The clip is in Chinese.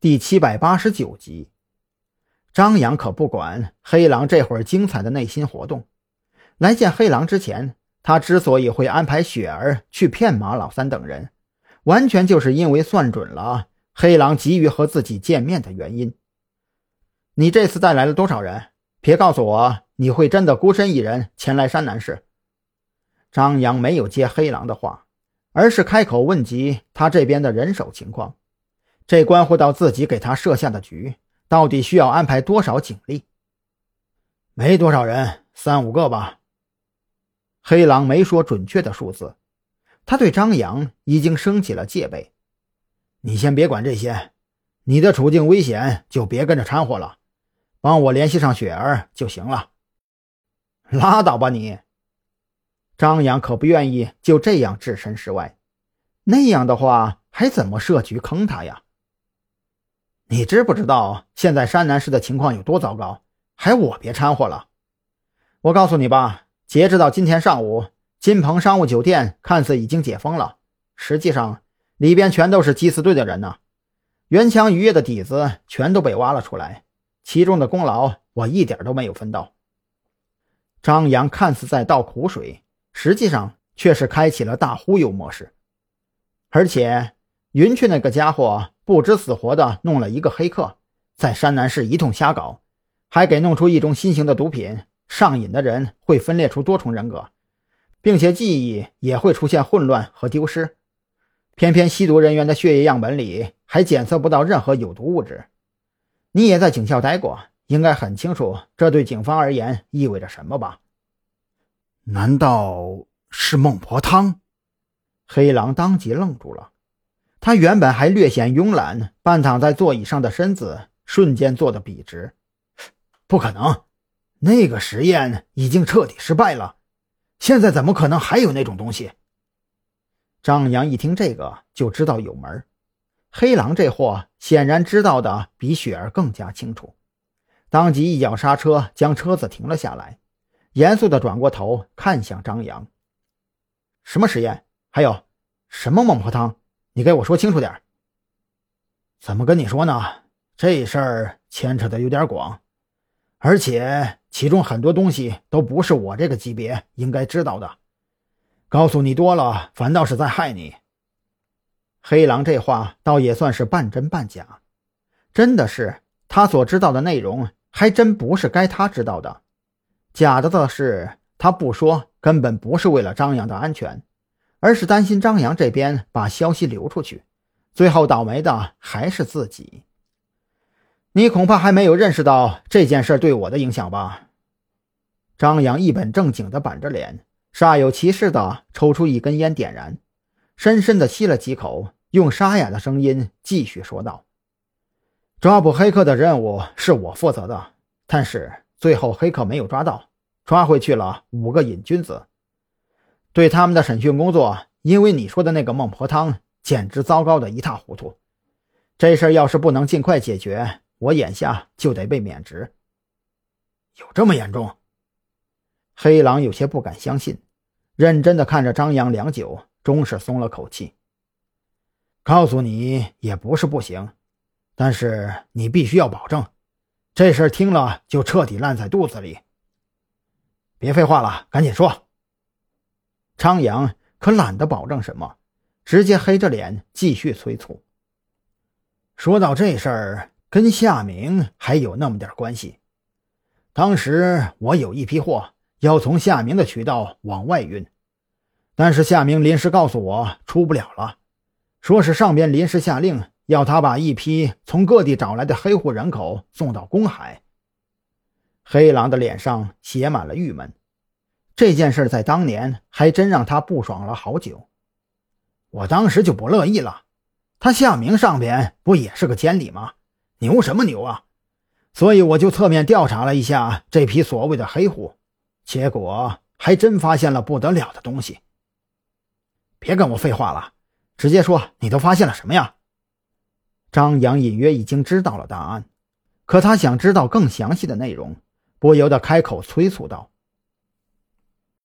第七百八十九集，张扬可不管黑狼这会儿精彩的内心活动。来见黑狼之前，他之所以会安排雪儿去骗马老三等人，完全就是因为算准了黑狼急于和自己见面的原因。你这次带来了多少人？别告诉我你会真的孤身一人前来山南市。张扬没有接黑狼的话，而是开口问及他这边的人手情况。这关乎到自己给他设下的局，到底需要安排多少警力？没多少人，三五个吧。黑狼没说准确的数字，他对张扬已经升起了戒备。你先别管这些，你的处境危险，就别跟着掺和了，帮我联系上雪儿就行了。拉倒吧你！张扬可不愿意就这样置身事外，那样的话还怎么设局坑他呀？你知不知道现在山南市的情况有多糟糕？还我别掺和了。我告诉你吧，截止到今天上午，金鹏商务酒店看似已经解封了，实际上里边全都是缉私队的人呢。元强渔业的底子全都被挖了出来，其中的功劳我一点都没有分到。张扬看似在倒苦水，实际上却是开启了大忽悠模式，而且云雀那个家伙。不知死活的弄了一个黑客，在山南市一通瞎搞，还给弄出一种新型的毒品，上瘾的人会分裂出多重人格，并且记忆也会出现混乱和丢失。偏偏吸毒人员的血液样本里还检测不到任何有毒物质。你也在警校待过，应该很清楚这对警方而言意味着什么吧？难道是孟婆汤？黑狼当即愣住了。他原本还略显慵懒，半躺在座椅上的身子瞬间坐得笔直。不可能，那个实验已经彻底失败了，现在怎么可能还有那种东西？张扬一听这个就知道有门黑狼这货显然知道的比雪儿更加清楚，当即一脚刹车将车子停了下来，严肃地转过头看向张扬：“什么实验？还有什么孟婆汤？”你给我说清楚点怎么跟你说呢？这事儿牵扯的有点广，而且其中很多东西都不是我这个级别应该知道的。告诉你多了，反倒是在害你。黑狼这话倒也算是半真半假，真的是他所知道的内容，还真不是该他知道的。假的的是，他不说，根本不是为了张扬的安全。而是担心张扬这边把消息流出去，最后倒霉的还是自己。你恐怕还没有认识到这件事对我的影响吧？张扬一本正经的板着脸，煞有其事的抽出一根烟，点燃，深深的吸了几口，用沙哑的声音继续说道：“抓捕黑客的任务是我负责的，但是最后黑客没有抓到，抓回去了五个瘾君子。”对他们的审讯工作，因为你说的那个孟婆汤，简直糟糕的一塌糊涂。这事儿要是不能尽快解决，我眼下就得被免职。有这么严重？黑狼有些不敢相信，认真的看着张扬良久，终是松了口气。告诉你也不是不行，但是你必须要保证，这事儿听了就彻底烂在肚子里。别废话了，赶紧说。昌阳可懒得保证什么，直接黑着脸继续催促。说到这事儿，跟夏明还有那么点关系。当时我有一批货要从夏明的渠道往外运，但是夏明临时告诉我出不了了，说是上边临时下令要他把一批从各地找来的黑户人口送到公海。黑狼的脸上写满了郁闷。这件事在当年还真让他不爽了好久，我当时就不乐意了。他夏明上边不也是个监理吗？牛什么牛啊！所以我就侧面调查了一下这批所谓的黑户，结果还真发现了不得了的东西。别跟我废话了，直接说你都发现了什么呀？张扬隐约已经知道了答案，可他想知道更详细的内容，不由得开口催促道。